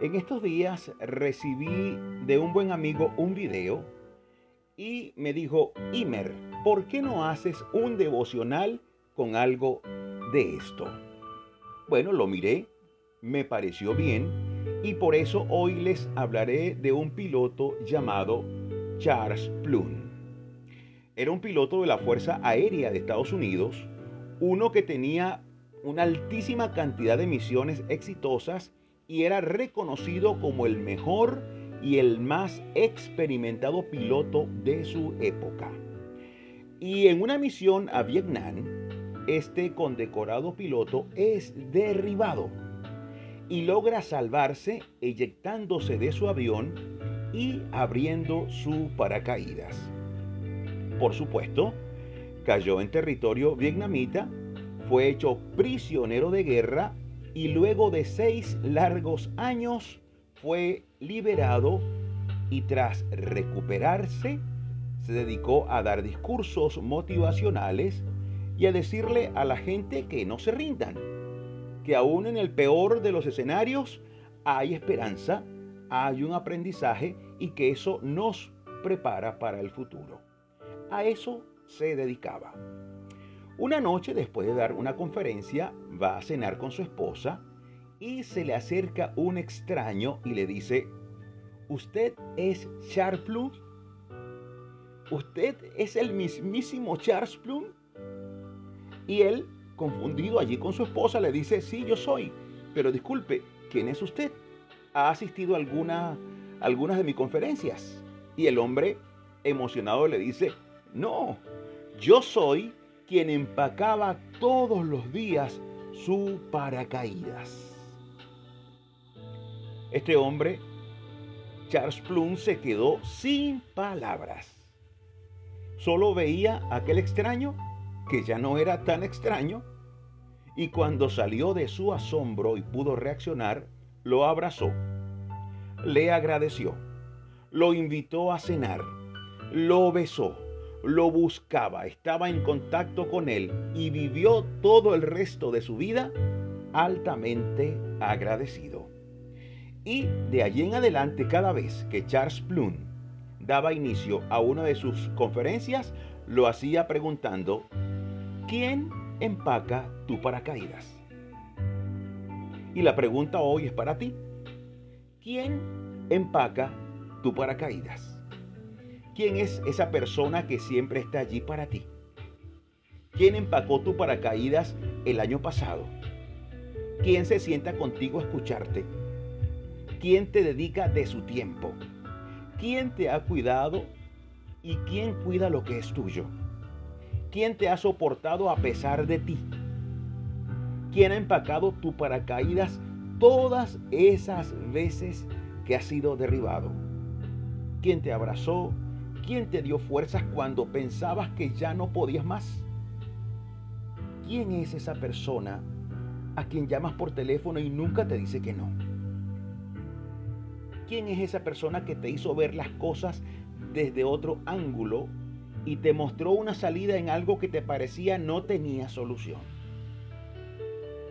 En estos días recibí de un buen amigo un video y me dijo, Imer, ¿por qué no haces un devocional con algo de esto? Bueno, lo miré, me pareció bien y por eso hoy les hablaré de un piloto llamado Charles Plum. Era un piloto de la Fuerza Aérea de Estados Unidos, uno que tenía una altísima cantidad de misiones exitosas y era reconocido como el mejor y el más experimentado piloto de su época. Y en una misión a Vietnam, este condecorado piloto es derribado y logra salvarse eyectándose de su avión y abriendo su paracaídas. Por supuesto, cayó en territorio vietnamita, fue hecho prisionero de guerra y luego de seis largos años fue liberado y tras recuperarse se dedicó a dar discursos motivacionales y a decirle a la gente que no se rindan, que aún en el peor de los escenarios hay esperanza, hay un aprendizaje y que eso nos prepara para el futuro. A eso se dedicaba. Una noche, después de dar una conferencia, va a cenar con su esposa y se le acerca un extraño y le dice, ¿usted es Charles Plum? ¿Usted es el mismísimo Charles Plum? Y él, confundido allí con su esposa, le dice, sí, yo soy, pero disculpe, ¿quién es usted? ¿Ha asistido a alguna, algunas de mis conferencias? Y el hombre, emocionado, le dice, no, yo soy quien empacaba todos los días su paracaídas. Este hombre, Charles Plum, se quedó sin palabras. Solo veía aquel extraño, que ya no era tan extraño, y cuando salió de su asombro y pudo reaccionar, lo abrazó, le agradeció, lo invitó a cenar, lo besó lo buscaba, estaba en contacto con él y vivió todo el resto de su vida altamente agradecido. Y de allí en adelante, cada vez que Charles Plum daba inicio a una de sus conferencias, lo hacía preguntando, ¿quién empaca tu paracaídas? Y la pregunta hoy es para ti. ¿Quién empaca tu paracaídas? ¿Quién es esa persona que siempre está allí para ti? ¿Quién empacó tu paracaídas el año pasado? ¿Quién se sienta contigo a escucharte? ¿Quién te dedica de su tiempo? ¿Quién te ha cuidado y quién cuida lo que es tuyo? ¿Quién te ha soportado a pesar de ti? ¿Quién ha empacado tu paracaídas todas esas veces que has sido derribado? ¿Quién te abrazó? ¿Quién te dio fuerzas cuando pensabas que ya no podías más? ¿Quién es esa persona a quien llamas por teléfono y nunca te dice que no? ¿Quién es esa persona que te hizo ver las cosas desde otro ángulo y te mostró una salida en algo que te parecía no tenía solución?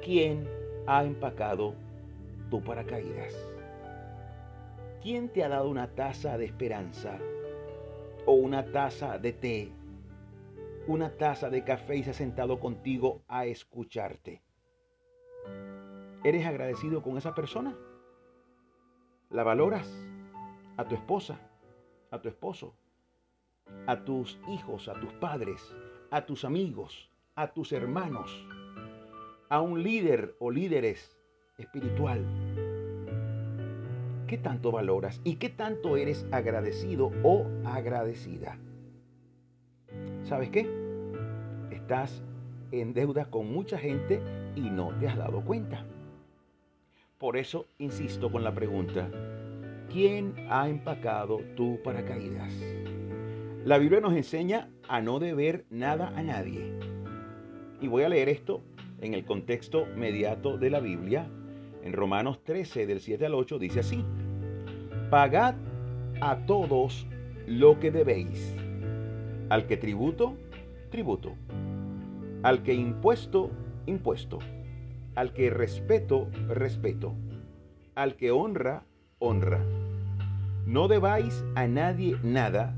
¿Quién ha empacado tu paracaídas? ¿Quién te ha dado una taza de esperanza o una taza de té, una taza de café y se ha sentado contigo a escucharte. ¿Eres agradecido con esa persona? ¿La valoras? A tu esposa, a tu esposo, a tus hijos, a tus padres, a tus amigos, a tus hermanos, a un líder o líderes espiritual ¿Qué tanto valoras y qué tanto eres agradecido o agradecida? ¿Sabes qué? Estás en deuda con mucha gente y no te has dado cuenta. Por eso insisto con la pregunta, ¿quién ha empacado tu paracaídas? La Biblia nos enseña a no deber nada a nadie. Y voy a leer esto en el contexto mediato de la Biblia en Romanos 13, del 7 al 8, dice así, Pagad a todos lo que debéis. Al que tributo, tributo. Al que impuesto, impuesto. Al que respeto, respeto. al que honra, honra. No debáis a nadie nada,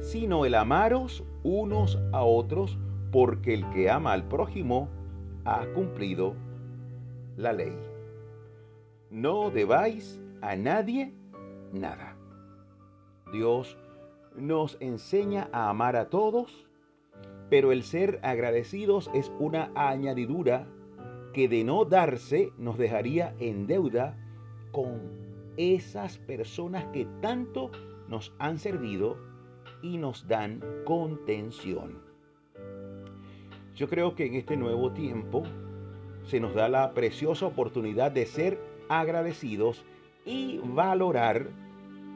sino el amaros unos a otros, porque el que ama al prójimo ha cumplido la ley. No debáis a nadie nada. Dios nos enseña a amar a todos, pero el ser agradecidos es una añadidura que de no darse nos dejaría en deuda con esas personas que tanto nos han servido y nos dan contención. Yo creo que en este nuevo tiempo se nos da la preciosa oportunidad de ser agradecidos y valorar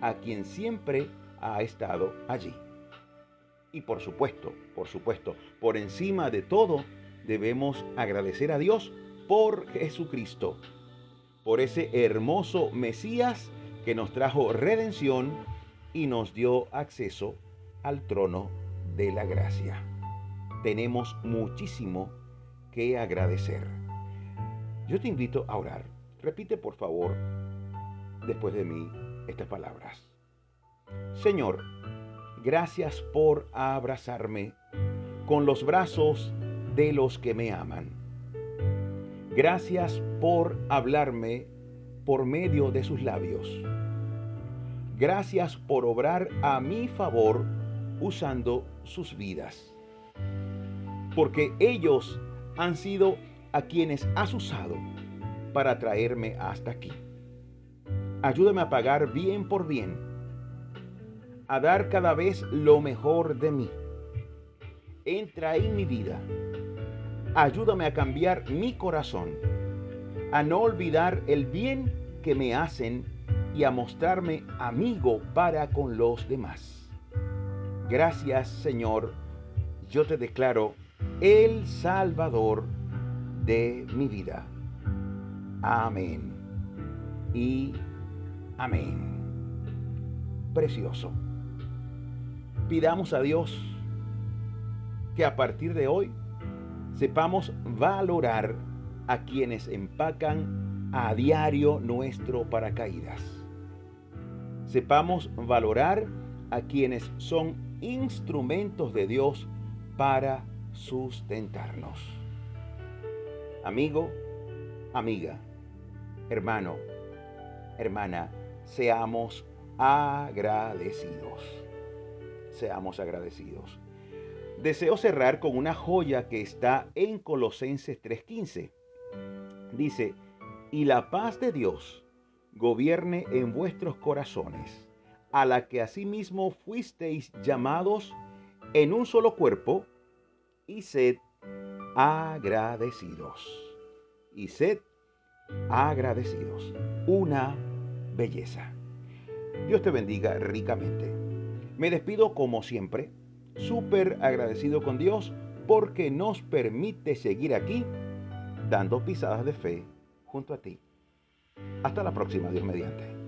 a quien siempre ha estado allí. Y por supuesto, por supuesto, por encima de todo, debemos agradecer a Dios por Jesucristo, por ese hermoso Mesías que nos trajo redención y nos dio acceso al trono de la gracia. Tenemos muchísimo que agradecer. Yo te invito a orar. Repite por favor después de mí estas palabras. Señor, gracias por abrazarme con los brazos de los que me aman. Gracias por hablarme por medio de sus labios. Gracias por obrar a mi favor usando sus vidas. Porque ellos han sido a quienes has usado para traerme hasta aquí. Ayúdame a pagar bien por bien, a dar cada vez lo mejor de mí. Entra en mi vida. Ayúdame a cambiar mi corazón, a no olvidar el bien que me hacen y a mostrarme amigo para con los demás. Gracias Señor, yo te declaro el Salvador de mi vida. Amén. Y Amén. Precioso. Pidamos a Dios que a partir de hoy sepamos valorar a quienes empacan a diario nuestro paracaídas. Sepamos valorar a quienes son instrumentos de Dios para sustentarnos. Amigo, amiga, hermano, hermana, seamos agradecidos. Seamos agradecidos. Deseo cerrar con una joya que está en Colosenses 3:15. Dice, y la paz de Dios gobierne en vuestros corazones, a la que asimismo fuisteis llamados en un solo cuerpo, y sed agradecidos. Y sed agradecidos. Una belleza. Dios te bendiga ricamente. Me despido como siempre, súper agradecido con Dios porque nos permite seguir aquí dando pisadas de fe junto a ti. Hasta la próxima, Dios mediante.